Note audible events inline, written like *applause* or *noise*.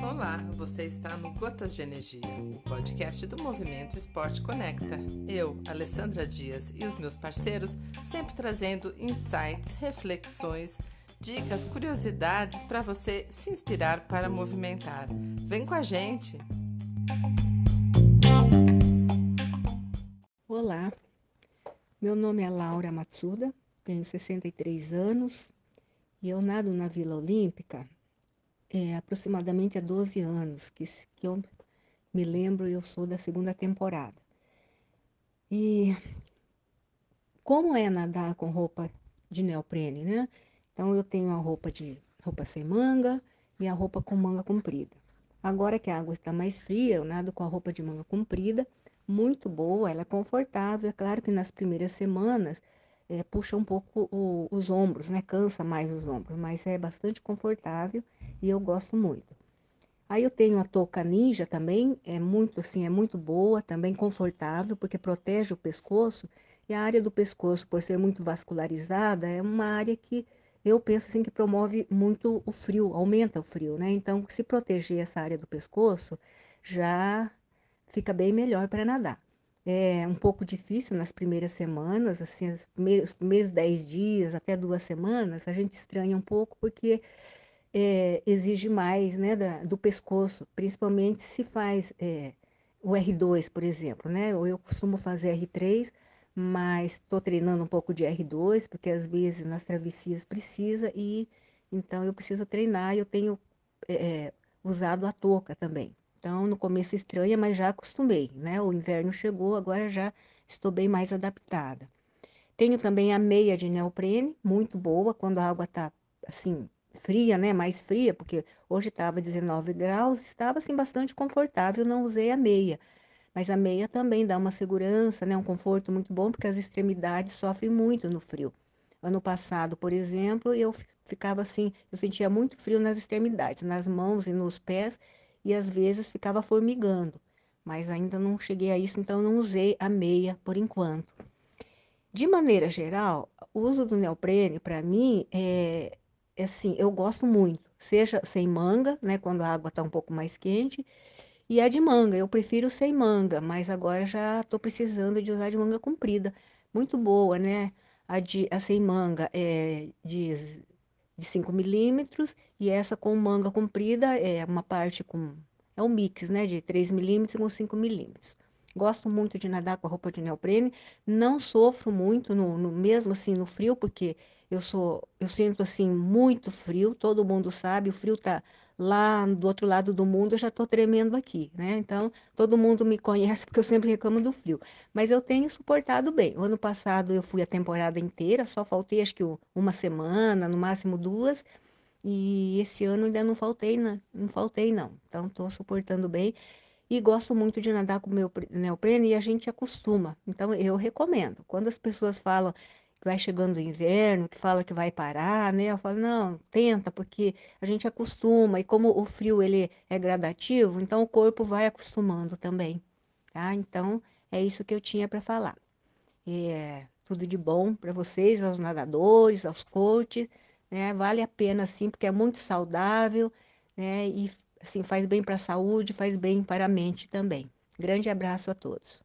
Olá, você está no Gotas de Energia, o podcast do Movimento Esporte Conecta. Eu, Alessandra Dias e os meus parceiros sempre trazendo insights, reflexões, dicas, curiosidades para você se inspirar para movimentar. Vem com a gente! Olá, meu nome é Laura Matsuda, tenho 63 anos e eu nado na Vila Olímpica é, aproximadamente há 12 anos, que, que eu me lembro, eu sou da segunda temporada. E como é nadar com roupa de neoprene, né? Então eu tenho a roupa de roupa sem manga e a roupa com manga comprida. Agora que a água está mais fria, eu nado com a roupa de manga comprida, muito boa, ela é confortável. É claro que nas primeiras semanas é, puxa um pouco o, os ombros, né? Cansa mais os ombros, mas é bastante confortável e eu gosto muito. Aí eu tenho a touca ninja também, é muito assim, é muito boa, também confortável, porque protege o pescoço. E a área do pescoço, por ser muito vascularizada, é uma área que eu penso assim que promove muito o frio, aumenta o frio, né? Então, se proteger essa área do pescoço, já fica bem melhor para nadar. É um pouco difícil nas primeiras semanas, assim, os primeiros, os primeiros dez dias, até duas semanas, a gente estranha um pouco porque é, exige mais né, da, do pescoço, principalmente se faz é, o R2, por exemplo, né? Eu costumo fazer R3, mas estou treinando um pouco de R2, porque às vezes nas travessias precisa, e então eu preciso treinar e eu tenho é, usado a touca também. Então, no começo estranha, mas já acostumei, né? O inverno chegou, agora já estou bem mais adaptada. Tenho também a meia de neoprene, muito boa, quando a água está assim, fria, né? Mais fria, porque hoje estava 19 graus, estava assim bastante confortável, não usei a meia. Mas a meia também dá uma segurança, né, um conforto muito bom, porque as extremidades sofrem muito no frio. Ano passado, por exemplo, eu ficava assim, eu sentia muito frio nas extremidades, nas mãos e nos pés, e às vezes ficava formigando. Mas ainda não cheguei a isso, então não usei a meia por enquanto. De maneira geral, o uso do neoprene, para mim, é, é assim, eu gosto muito. Seja sem manga, né, quando a água está um pouco mais quente, e a de manga, eu prefiro sem manga, mas agora já estou precisando de usar de manga comprida. Muito boa, né? A, de, a sem manga é de, de 5 milímetros e essa com manga comprida é uma parte com. É um mix, né? De 3 milímetros com 5 milímetros. Gosto muito de nadar com a roupa de neoprene. Não sofro muito, no, no, mesmo assim, no frio, porque eu sou, eu sinto assim muito frio. Todo mundo sabe, o frio tá lá do outro lado do mundo eu já estou tremendo aqui, né? Então, todo mundo me conhece *laughs* porque eu sempre reclamo do frio. Mas eu tenho suportado bem. O ano passado eu fui a temporada inteira, só faltei acho que uma semana, no máximo duas. E esse ano ainda não faltei, não, não faltei não. Então, estou suportando bem. E gosto muito de nadar com meu neoprene e a gente acostuma. Então, eu recomendo. Quando as pessoas falam, vai chegando o inverno, que fala que vai parar, né? Eu falo, não, tenta, porque a gente acostuma, e como o frio ele é gradativo, então o corpo vai acostumando também, tá? Então, é isso que eu tinha para falar. É, tudo de bom para vocês, aos nadadores, aos coaches, né? Vale a pena sim, porque é muito saudável, né? E assim faz bem para a saúde, faz bem para a mente também. Grande abraço a todos.